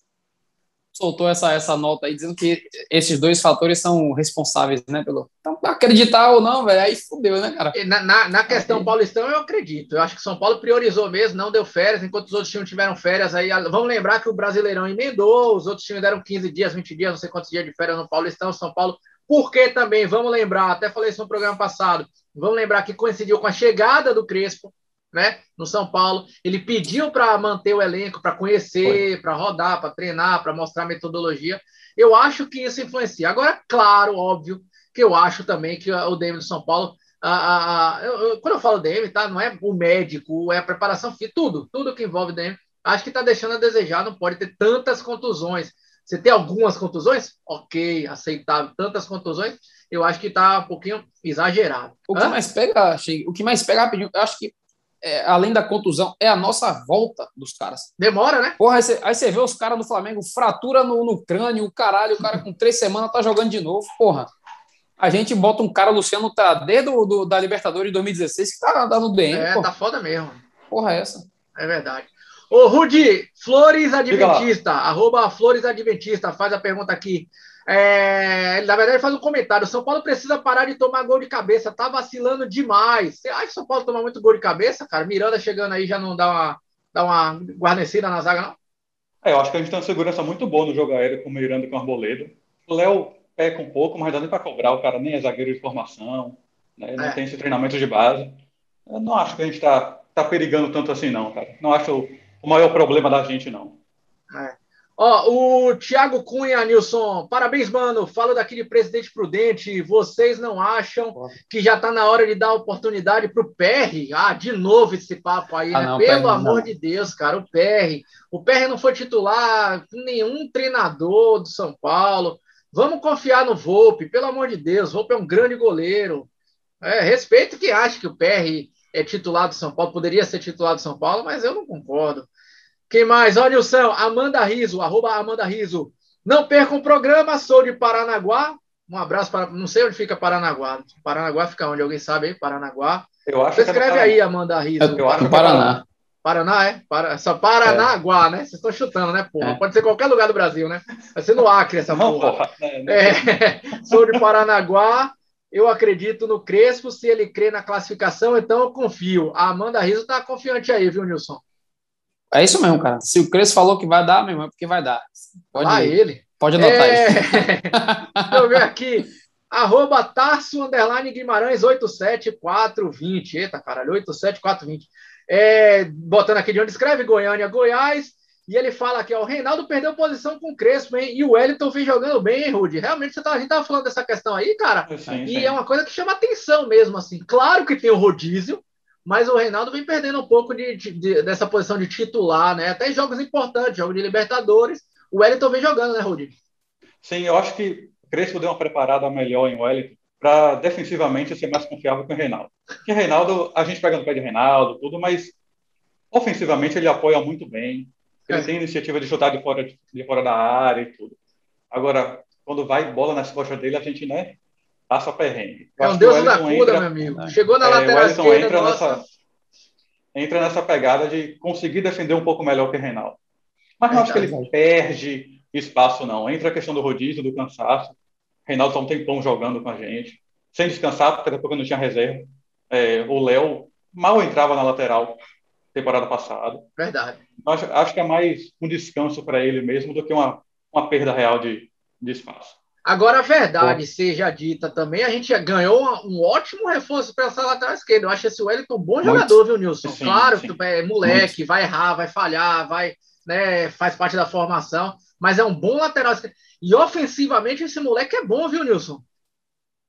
soltou essa, essa nota aí dizendo que esses dois fatores são responsáveis, né? Pelo... Então, acreditar ou não, velho, aí fudeu, né, cara? Na, na, na questão aí... paulistão, eu acredito. Eu acho que São Paulo priorizou mesmo, não deu férias, enquanto os outros times tiveram férias. Aí, vamos lembrar que o Brasileirão emendou, os outros times deram 15 dias, 20 dias, não sei quantos dias de férias no Paulistão. São Paulo porque também, vamos lembrar, até falei isso no programa passado, vamos lembrar que coincidiu com a chegada do Crespo, né, no São Paulo. Ele pediu para manter o elenco, para conhecer, para rodar, para treinar, para mostrar metodologia. Eu acho que isso influencia. Agora, claro, óbvio, que eu acho também que o DM do São Paulo. A, a, eu, eu, quando eu falo DM, tá? Não é o médico, é a preparação física, tudo, tudo que envolve DM. Acho que está deixando a desejar, não pode ter tantas contusões. Você tem algumas contusões? Ok, aceitável. Tantas contusões, eu acho que está um pouquinho exagerado. O que Hã? mais pega, o que mais pega rapidinho, eu acho que é, além da contusão, é a nossa volta dos caras. Demora, né? Porra, aí você, aí você vê os caras do Flamengo, fratura no, no crânio, o caralho, o cara com três semanas tá jogando de novo, porra. A gente bota um cara, Luciano, tá desde do, do, da Libertadores de 2016, que tá, tá no DM. É, porra. tá foda mesmo. porra é essa? É verdade. Ô, Rudi, Flores Adventista, arroba Flores Adventista, faz a pergunta aqui. É, na verdade, faz um comentário. São Paulo precisa parar de tomar gol de cabeça, tá vacilando demais. Você acha que São Paulo toma muito gol de cabeça, cara? Miranda chegando aí já não dá uma, dá uma guarnecida na zaga, não? É, eu acho que a gente tem uma segurança muito boa no jogo aéreo com o Miranda e com o Arboleda. O Léo peca um pouco, mas dá nem para cobrar. O cara nem é zagueiro de formação, né? não é. tem esse treinamento de base. Eu não acho que a gente está tá perigando tanto assim, não, cara. Não acho o maior problema da gente, não. É. Ó, o Thiago Cunha, Nilson, parabéns, mano. Falo daqui de Presidente Prudente. Vocês não acham que já tá na hora de dar oportunidade pro PR? Ah, de novo esse papo aí, ah, né? Não, Pelo amor não. de Deus, cara, o PR. O PR não foi titular nenhum treinador do São Paulo. Vamos confiar no Volpe, pelo amor de Deus. Volpe é um grande goleiro. É, respeito que acha que o PR é titular do São Paulo, poderia ser titular do São Paulo, mas eu não concordo. Quem mais? Olha o céu, Amanda Riso, arroba Amanda Riso. Não percam o programa, sou de Paranaguá. Um abraço para. Não sei onde fica Paranaguá. Paranaguá fica onde? Alguém sabe aí? Paranaguá. Eu acho Você é escreve é aí, Amanda Riso. Eu acho Paraná. Paraná, é? Para... Só Paranaguá, é. né? Vocês estão chutando, né, porra? É. Pode ser qualquer lugar do Brasil, né? Vai ser no Acre essa não, porra. porra. É, é. Sou de Paranaguá. Eu acredito no Crespo. Se ele crê na classificação, então eu confio. A Amanda Riso está confiante aí, viu, Nilson? É isso mesmo, cara. Se o Crespo falou que vai dar, meu irmão, é porque vai dar. Pode ah, ele. Pode anotar é... isso. Deixa eu ver aqui. Arroba Tarso Underline Guimarães 87420. Eita, caralho, 87420. É, botando aqui de onde escreve Goiânia, Goiás. E ele fala aqui, ó, o Reinaldo perdeu posição com o Crespo, hein? E o Wellington vem jogando bem, hein, Rudy? Realmente, você tá, a gente tava falando dessa questão aí, cara. Sim, e sim. é uma coisa que chama atenção mesmo, assim. Claro que tem o rodízio, mas o Reinaldo vem perdendo um pouco de, de, de, dessa posição de titular, né? Até jogos importantes, jogo de Libertadores, o Wellington vem jogando, né, Rudi? Sim, eu acho que o Crespo deu uma preparada melhor em Wellington para defensivamente ser mais confiável que o Reinaldo. Porque o Reinaldo, a gente pega no pé de Reinaldo, tudo, mas ofensivamente ele apoia muito bem. Ele é. tem iniciativa de chutar de fora, de fora da área e tudo. Agora, quando vai bola nas costas dele, a gente, né, passa perrengue. é um deus da cura, meu amigo. Né? Chegou na é, lateral esquerda, entra nossa... nessa, entra nessa pegada de conseguir defender um pouco melhor que o Reinaldo. Mas não é, acho que ele perde espaço, não. Entra a questão do rodízio, do cansaço. O Reinaldo está um tempão jogando com a gente, sem descansar, porque depois não tinha reserva. É, o Léo mal entrava na lateral temporada passada. Verdade. Acho, acho que é mais um descanso para ele mesmo do que uma, uma perda real de, de espaço. Agora, a verdade Pô. seja dita também, a gente ganhou um ótimo reforço para essa lateral esquerda. Eu acho esse Wellington um bom Muito. jogador, viu, Nilson? Sim, claro sim. que é moleque, Muito. vai errar, vai falhar, vai, né, faz parte da formação, mas é um bom lateral esquerdo. E ofensivamente esse moleque é bom, viu, Nilson?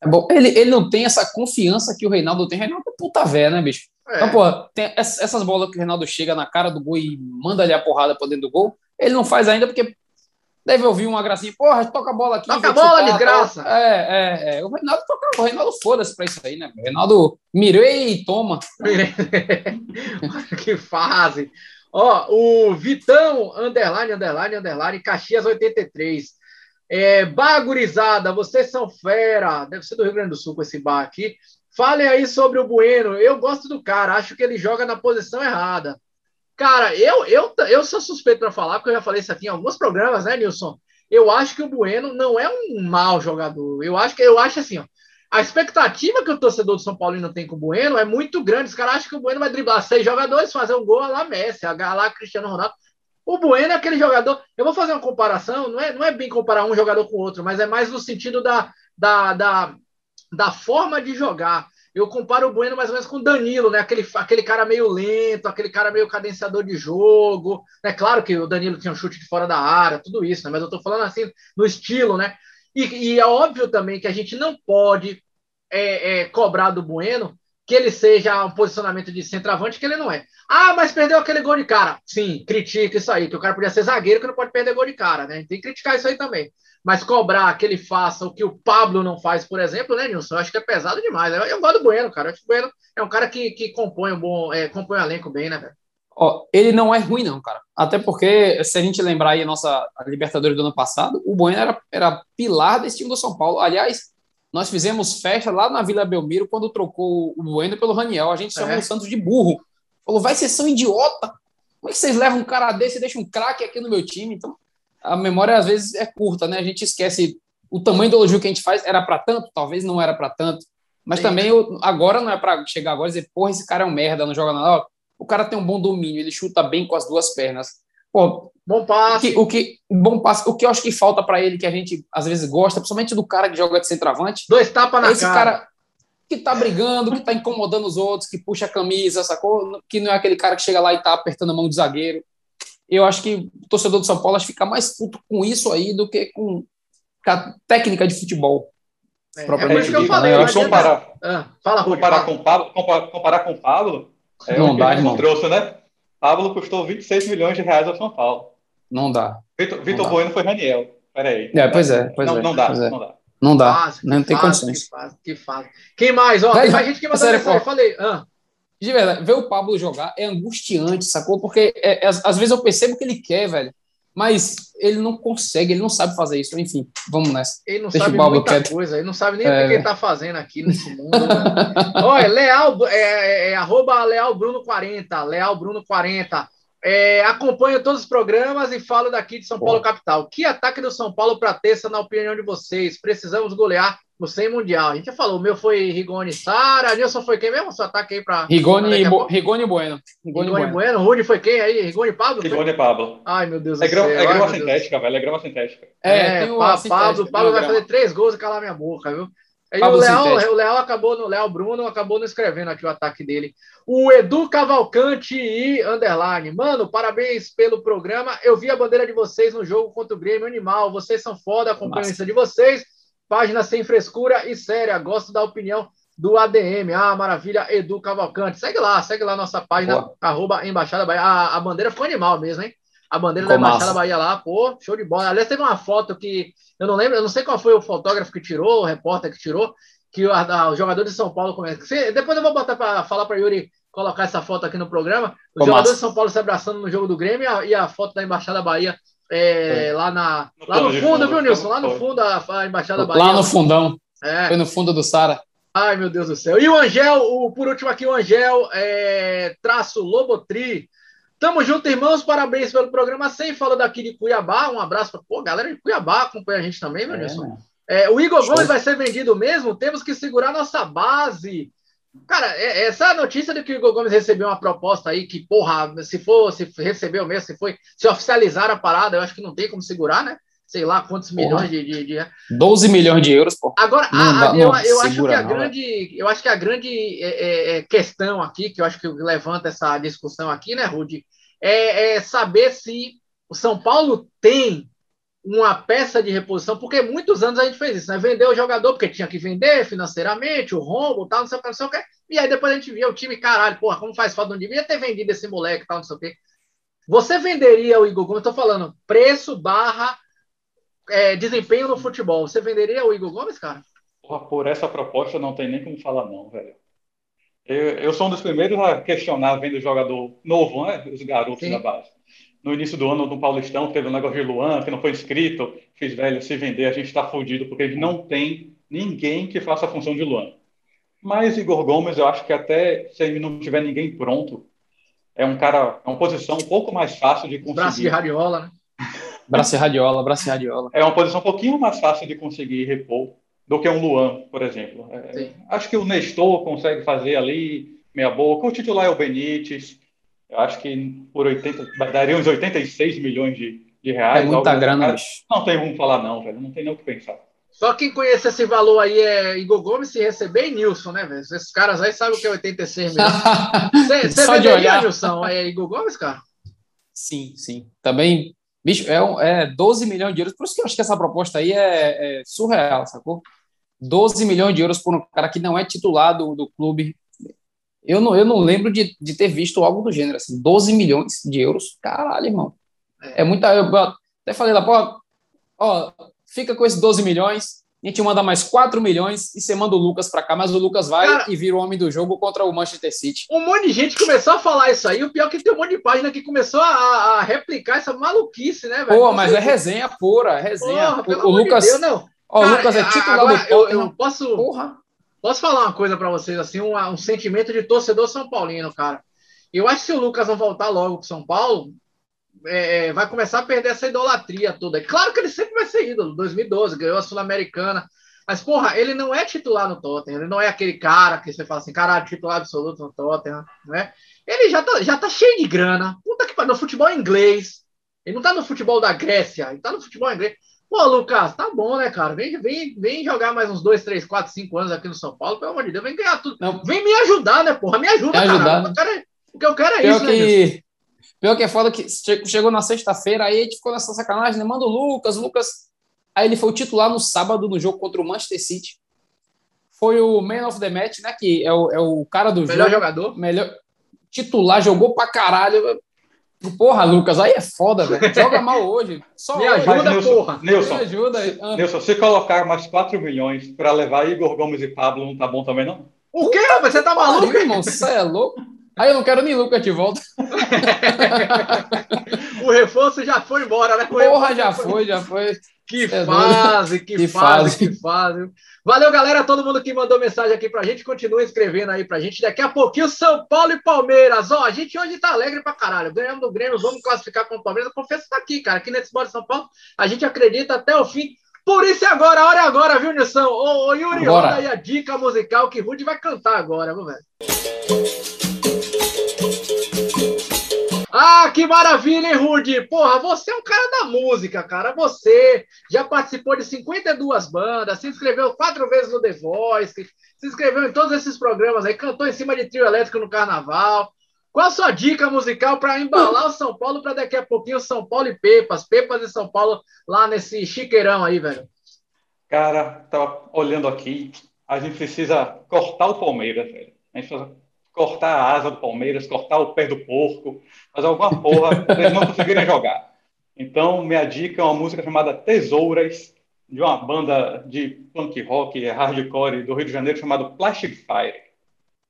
É bom. Ele, ele não tem essa confiança que o Reinaldo tem. Reinaldo é puta velho, né, bicho? É. Então, pô, tem essas bolas que o Reinaldo chega na cara do gol e manda ali a porrada pra dentro do gol, ele não faz ainda porque Deve ouvir uma gracinha, porra, toca a bola aqui. Toca a bola, desgraça. É, é, é. O Reinaldo toca o Reinaldo foda-se pra isso aí, né? O Reinaldo mirei e toma. que fase. Ó, o Vitão, underline, underline, underline, Caxias 83. É, bagurizada, vocês são fera. Deve ser do Rio Grande do Sul com esse bar aqui. Falem aí sobre o Bueno. Eu gosto do cara, acho que ele joga na posição errada. Cara, eu, eu, eu sou suspeito para falar, porque eu já falei isso aqui em alguns programas, né, Nilson? Eu acho que o Bueno não é um mau jogador. Eu acho que eu acho assim, ó, a expectativa que o torcedor do São Paulino tem com o Bueno é muito grande. Os caras acham que o Bueno vai driblar seis jogadores, fazer um gol lá Messi, lá Cristiano Ronaldo. O Bueno é aquele jogador. Eu vou fazer uma comparação, não é, não é bem comparar um jogador com o outro, mas é mais no sentido da, da, da, da forma de jogar eu comparo o Bueno mais ou menos com o Danilo, né? Aquele, aquele cara meio lento, aquele cara meio cadenciador de jogo. É né? claro que o Danilo tinha um chute de fora da área, tudo isso, né? Mas eu tô falando assim, no estilo, né? E, e é óbvio também que a gente não pode é, é, cobrar do Bueno que ele seja um posicionamento de centroavante que ele não é. Ah, mas perdeu aquele gol de cara. Sim, critica isso aí, que o cara podia ser zagueiro que não pode perder gol de cara, né? Tem que criticar isso aí também mas cobrar que ele faça o que o Pablo não faz, por exemplo, né, Nilson? Eu acho que é pesado demais. Eu, eu gosto do Bueno, cara. Eu acho que o Bueno é um cara que, que compõe um bom, é, compõe o elenco bem, né, velho? Ó, ele não é ruim, não, cara. Até porque, se a gente lembrar aí a nossa a Libertadores do ano passado, o Bueno era, era pilar desse time do São Paulo. Aliás, nós fizemos festa lá na Vila Belmiro quando trocou o Bueno pelo Raniel. A gente chamou é. o Santos de burro Falou, vai ser são idiota. Como é que vocês levam um cara desse e deixam um craque aqui no meu time? Então, a memória às vezes é curta, né? A gente esquece o tamanho do elogio que a gente faz. Era para tanto? Talvez não era para tanto. Mas Sim. também eu, agora não é para chegar agora e dizer, porra, esse cara é um merda, não joga nada. O cara tem um bom domínio, ele chuta bem com as duas pernas. Pô, bom passe. O que, o que, bom passe. O que eu acho que falta para ele, que a gente às vezes gosta, principalmente do cara que joga de centroavante. Dois tapas na esse cara. cara que tá brigando, que tá incomodando os outros, que puxa a camisa, sacou? Que não é aquele cara que chega lá e tá apertando a mão do zagueiro. Eu acho que o torcedor do São Paulo acho que fica mais puto com isso aí do que com a técnica de futebol. É, é por isso que eu falei. Né? Eu acho comparar, ah, fala, comparar, com Pablo, comparar, comparar com o Pablo, é não dá, irmão. trouxe, né? Pablo custou 26 milhões de reais ao São Paulo. Não dá. Vitor, Vitor Bueno foi Raniel. Peraí. É, pois é. Pois não, é, não dá, é. não dá. Não dá. Não tem fácil, condições. Que fácil, que fácil. Quem mais? Ó, tem mais gente que mandou mensagem. Falei. Ah. De verdade, ver o Pablo jogar é angustiante, sacou? Porque é, é, às vezes eu percebo que ele quer, velho. Mas ele não consegue, ele não sabe fazer isso. Enfim, vamos nessa. Ele não Deixa sabe muita quieto. coisa, ele não sabe nem é... o que ele tá fazendo aqui nesse mundo. Né? Olha, Leal, é, é, é, arroba Leal Bruno 40, Leal Bruno 40. É, acompanho todos os programas e falo daqui de São Paulo capital. Que ataque do São Paulo para terça, na opinião de vocês? Precisamos golear no 100 Mundial. A gente já falou, o meu foi Rigoni Sara, Nilson foi quem mesmo? Seu ataque aí para. Rigoni, Bo... Rigoni Bueno. Rigoni, Rigoni bueno. Rudy foi quem aí? Rigoni Pablo? Rigoni Pablo. Ai, meu Deus é do céu. É grama sintética, velho. É grama sintética. É, é pa, Pablo, Pablo vai fazer três gols e calar minha boca, viu? Aí o Léo, o Léo acabou no Léo Bruno acabou não escrevendo aqui o ataque dele. O Edu Cavalcante e underline. Mano, parabéns pelo programa. Eu vi a bandeira de vocês no jogo contra o Grêmio Animal. Vocês são foda, acompanho isso de vocês. Página sem frescura e séria. Gosto da opinião do ADM. Ah, maravilha, Edu Cavalcante. Segue lá, segue lá nossa página, Boa. arroba Embaixada Bahia. A, a bandeira foi animal mesmo, hein? A bandeira Ficou da Embaixada. Bahia lá, pô, show de bola. Aliás, teve uma foto que eu não lembro, eu não sei qual foi o fotógrafo que tirou, o repórter que tirou, que o, a, o jogador de São Paulo começa. Depois eu vou botar para falar para Yuri colocar essa foto aqui no programa. O jogador de São Paulo se abraçando no jogo do Grêmio e a, e a foto da Embaixada Bahia é, é. lá, na, no lá no fundo, fundo, viu, Nilson? Lá no fundo, a, a Embaixada Bahia. Lá no fundão. É. Foi no fundo do Sara. Ai, meu Deus do céu. E o Angel, o, por último aqui, o Angel, é, traço Lobotri. Tamo junto, irmãos. Parabéns pelo programa. Sem fala daqui de Cuiabá. Um abraço para pô, galera de Cuiabá. Acompanha a gente também, meu Nilson. É, é, o Igor Show. Gomes vai ser vendido mesmo. Temos que segurar nossa base. Cara, é, essa notícia de que o Igor Gomes recebeu uma proposta aí que, porra, se for, se recebeu mesmo, se foi, se oficializar a parada, eu acho que não tem como segurar, né? Sei lá quantos milhões de, de, de, 12 milhões de euros, pô. Agora, a, a, eu, eu acho que a não, grande, eu acho que a grande é, é, é, questão aqui, que eu acho que levanta essa discussão aqui, né, Rudy, é, é saber se o São Paulo tem uma peça de reposição, porque muitos anos a gente fez isso, né? Vendeu o jogador porque tinha que vender financeiramente, o rombo, tal, não sei o que, não sei o que. E aí depois a gente via o time, caralho, porra, como faz falta, não devia ter vendido esse moleque, tal, não sei o que. Você venderia o Igor Gomes, eu tô falando, preço barra é, desempenho no futebol. Você venderia o Igor Gomes, cara? Porra, por essa proposta não tem nem como falar, não, velho. Eu, eu sou um dos primeiros a questionar vendo jogador novo, né? Os garotos Sim. da base no início do ano do Paulistão, teve um negócio de Luan, que não foi inscrito, fiz velho, se vender, a gente está fudido, porque ele não tem ninguém que faça a função de Luan. Mas Igor Gomes, eu acho que até se ele não tiver ninguém pronto, é um cara, é uma posição um pouco mais fácil de conseguir. Braço de radiola, né? Braço de radiola, braço de radiola. É uma posição um pouquinho mais fácil de conseguir repor do que um Luan, por exemplo. É, acho que o Nestor consegue fazer ali meia boca, o titular é o Benítez, eu acho que por 80, daria uns 86 milhões de, de reais. É muita grana. Não tem como falar, não, velho. Não tem nem o que pensar. Só quem conhece esse valor aí é Igor Gomes se receber e Nilson, né, velho? Esses caras aí sabem o que é 86 milhões. Você venderia, Nilson, é Igor Gomes, cara? Sim, sim. Também, bicho, é, é 12 milhões de euros. Por isso que eu acho que essa proposta aí é, é surreal, sacou? 12 milhões de euros por um cara que não é titular do, do clube, eu não, eu não lembro de, de ter visto algo do gênero, assim, 12 milhões de euros. Caralho, irmão. É, é muita. Eu até falei lá, pô, ó, fica com esses 12 milhões, a gente manda mais 4 milhões e você manda o Lucas para cá, mas o Lucas vai Cara, e vira o homem do jogo contra o Manchester City. Um monte de gente começou a falar isso aí, o pior é que tem um monte de página que começou a, a replicar essa maluquice, né, velho? Pô, mas é resenha pura, resenha. Porra, o, o Lucas. De Deus, não. Ó, Cara, o Lucas é titular agora, do. Eu, eu posso. Porra. Posso falar uma coisa para vocês, assim, um, um, sentimento de torcedor São Paulino, cara. Eu acho que se o Lucas não voltar logo para São Paulo, é, é, vai começar a perder essa idolatria toda. Claro que ele sempre vai ser ídolo. 2012, ganhou a Sul-Americana. Mas, porra, ele não é titular no Tottenham. Ele não é aquele cara que você fala assim, cara, titular absoluto no Tottenham, né? Ele já tá, já tá cheio de grana. Puta que pariu, no futebol inglês. Ele não tá no futebol da Grécia, ele tá no futebol inglês. Pô, Lucas, tá bom, né, cara? Vem, vem, vem jogar mais uns dois, três, quatro, cinco anos aqui no São Paulo, pelo amor de Deus, vem ganhar tudo. Não. Vem me ajudar, né, porra? Me ajuda, me ajudar. cara. O que eu quero é Pior isso, que... né? Pior que é foda que chegou na sexta-feira, aí a gente ficou nessa sacanagem, né? Manda o Lucas, o Lucas. Aí ele foi titular no sábado no jogo contra o Manchester City. Foi o man of the match, né? Que é o, é o cara do melhor jogo. jogador. Melhor titular, jogou pra caralho. Porra, Lucas, aí é foda, velho. Joga mal hoje. Só Me hoje. ajuda, Nilson, porra. Nilson, Me ajuda. Ah. Nilson, se colocar mais 4 milhões para levar Igor Gomes e Pablo, não tá bom também, não? O quê, rapaz? Você tá maluco? Pariu, irmão, você é louco? Aí eu não quero nem Lucas de volta. o reforço já foi embora, né? Porra, já foi, já foi. Que é fase, que, que fase, fase, que fase. Valeu, galera, todo mundo que mandou mensagem aqui pra gente, continua escrevendo aí pra gente. Daqui a pouquinho, São Paulo e Palmeiras. Ó, a gente hoje tá alegre pra caralho. Ganhamos do Grêmio, vamos classificar com o Palmeiras. Eu confesso que tá aqui, cara. Aqui nesse Bora São Paulo, a gente acredita até o fim. Por isso é agora, a hora é agora, viu, Nilson? Ô, ô Yuri, Bora. aí a dica musical que Rude vai cantar agora, viu, velho? Ah, que maravilha, hein, Rudy? Porra, você é um cara da música, cara. Você já participou de 52 bandas, se inscreveu quatro vezes no The Voice, se inscreveu em todos esses programas aí, cantou em cima de trio elétrico no carnaval. Qual a sua dica musical para embalar o São Paulo para daqui a pouquinho São Paulo e Pepas, Pepas e São Paulo lá nesse chiqueirão aí, velho? Cara, tava olhando aqui, a gente precisa cortar o Palmeiras, velho. A gente precisa cortar a asa do Palmeiras, cortar o pé do porco, fazer alguma porra para eles não conseguirem jogar. Então, minha dica é uma música chamada Tesouras, de uma banda de punk rock, hardcore do Rio de Janeiro, chamada Plastic Fire.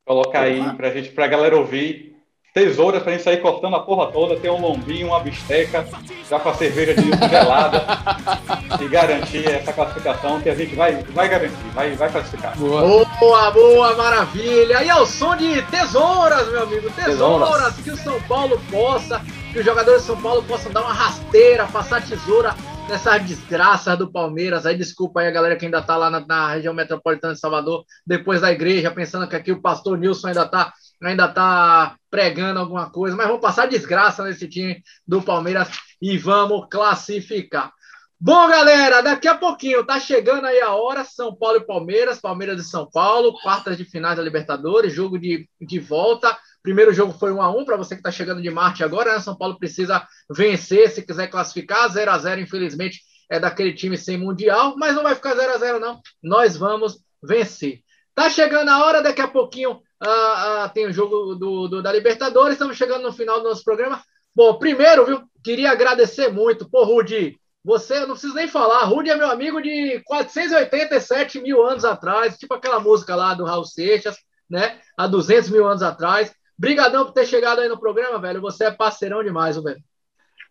Colocar aí para gente, pra galera ouvir tesouras pra gente sair cortando a porra toda, ter um lombinho, uma bisteca, já com a cerveja de gelada e garantir essa classificação que a gente vai, vai garantir, vai, vai classificar. Boa. boa, boa, maravilha! E é o som de tesouras, meu amigo, tesouras, tesouras, que o São Paulo possa, que os jogadores de São Paulo possam dar uma rasteira, passar tesoura nessa desgraça do Palmeiras. Aí desculpa aí a galera que ainda tá lá na, na região metropolitana de Salvador, depois da igreja, pensando que aqui o pastor Nilson ainda tá ainda está pregando alguma coisa, mas vamos passar desgraça nesse time do Palmeiras e vamos classificar. Bom, galera, daqui a pouquinho tá chegando aí a hora. São Paulo e Palmeiras, Palmeiras e São Paulo, quartas de finais da Libertadores, jogo de, de volta. Primeiro jogo foi 1 a 1 para você que está chegando de Marte agora. Né? São Paulo precisa vencer se quiser classificar. 0 a 0 infelizmente, é daquele time sem mundial, mas não vai ficar 0 a 0 não. Nós vamos vencer. Tá chegando a hora, daqui a pouquinho ah, ah, tem o jogo do, do, da Libertadores, estamos chegando no final do nosso programa. Bom, primeiro, viu, queria agradecer muito. Pô, Rudi, você, não preciso nem falar, Rudi é meu amigo de 487 mil anos atrás, tipo aquela música lá do Raul Seixas, né? Há 200 mil anos atrás. Brigadão por ter chegado aí no programa, velho. Você é parceirão demais, velho.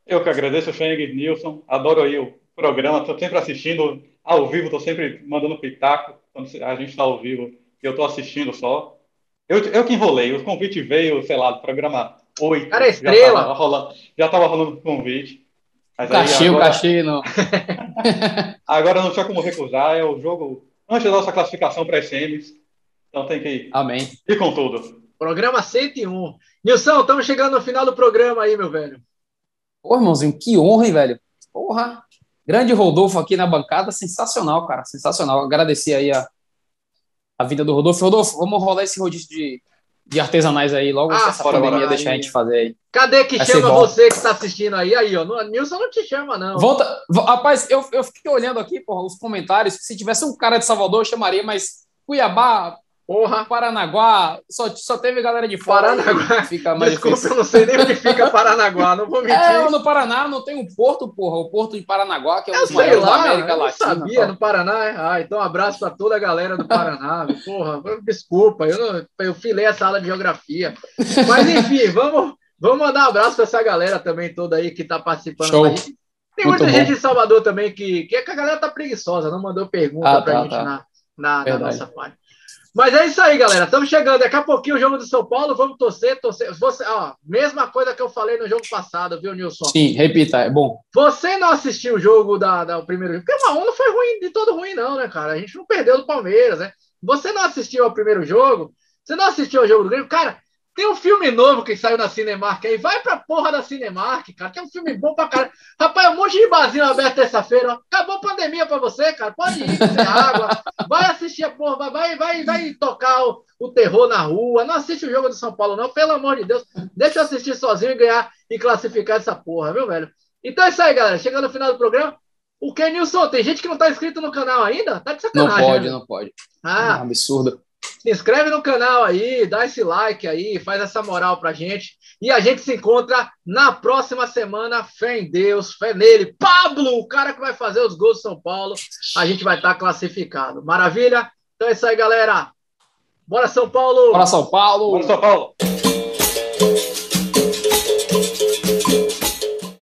Eu que agradeço, Feng, Nilson. Adoro aí o programa. Estou sempre assistindo ao vivo, estou sempre mandando pitaco quando a gente está ao vivo. Eu estou assistindo só. Eu, eu que enrolei, o convite veio, sei lá, do programa 8. Cara, estrela. Já tava rolando, já tava rolando o convite. Mas cachê, agora, cachê, não. agora não tinha como recusar, é o jogo antes da nossa classificação para as semis. Então tem que ir, Amém. ir com tudo. Programa 101. Nilson, estamos chegando no final do programa aí, meu velho. Pô, irmãozinho, que honra, hein, velho? Porra. Grande Rodolfo aqui na bancada, sensacional, cara, sensacional. Agradecer aí a, a vida do Rodolfo. Rodolfo, vamos rolar esse rodízio de, de artesanais aí logo ah, essa pandemia deixar a gente fazer aí. Cadê que aí chama você que está assistindo aí? Aí, ó. Nilson não te chama, não. Volta. Rapaz, eu, eu fiquei olhando aqui, porra, os comentários. Se tivesse um cara de Salvador, eu chamaria, mas Cuiabá, Porra. Paranaguá, só, só teve galera de fora. Paranaguá. Fica mais Desculpa, difícil. eu não sei nem onde fica Paranaguá, não vou mentir. É, no Paraná não tem um porto, porra. O porto de Paranaguá, que é o maior da América eu Latina. Eu sabia, no Paraná. É? Ah, então um abraço para toda a galera do Paraná. porra, desculpa, eu, não, eu filei essa aula de geografia. Mas enfim, vamos, vamos mandar um abraço para essa galera também toda aí que está participando Show. aí. Tem muita gente em Salvador também que, que, é que a galera tá preguiçosa, não mandou pergunta ah, para tá, gente tá. na, na, na nossa página. Mas é isso aí, galera. Estamos chegando. Daqui a pouquinho o jogo do São Paulo. Vamos torcer, torcer. Você, ó, mesma coisa que eu falei no jogo passado, viu, Nilson? Sim, repita, é bom. Você não assistiu o jogo da, da o primeiro jogo? Porque uma não foi ruim de todo ruim, não, né, cara? A gente não perdeu do Palmeiras, né? Você não assistiu ao primeiro jogo? Você não assistiu ao jogo do Grêmio? Cara, tem um filme novo que saiu na Cinemark aí. Vai pra porra da Cinemark, cara. Tem um filme bom pra caralho. Rapaz, um monte de barzinho aberto terça-feira. Acabou a pandemia pra você, cara. Pode ir, sem água. Vai assistir a porra. Vai, vai, vai tocar o, o, terror na rua. Não assiste o jogo do São Paulo, não. Pelo amor de Deus. Deixa eu assistir sozinho e ganhar e classificar essa porra, viu, velho? Então é isso aí, galera. Chegando no final do programa. O Kenilson, tem gente que não tá inscrito no canal ainda? Tá de sacanagem. Não pode, né? não pode. Ah, é um absurdo. Se inscreve no canal aí, dá esse like aí, faz essa moral pra gente. E a gente se encontra na próxima semana. Fé em Deus, fé nele. Pablo, o cara que vai fazer os gols de São Paulo, a gente vai estar tá classificado. Maravilha? Então é isso aí, galera. Bora, São Paulo! Bora, São Paulo! Bora, São Paulo!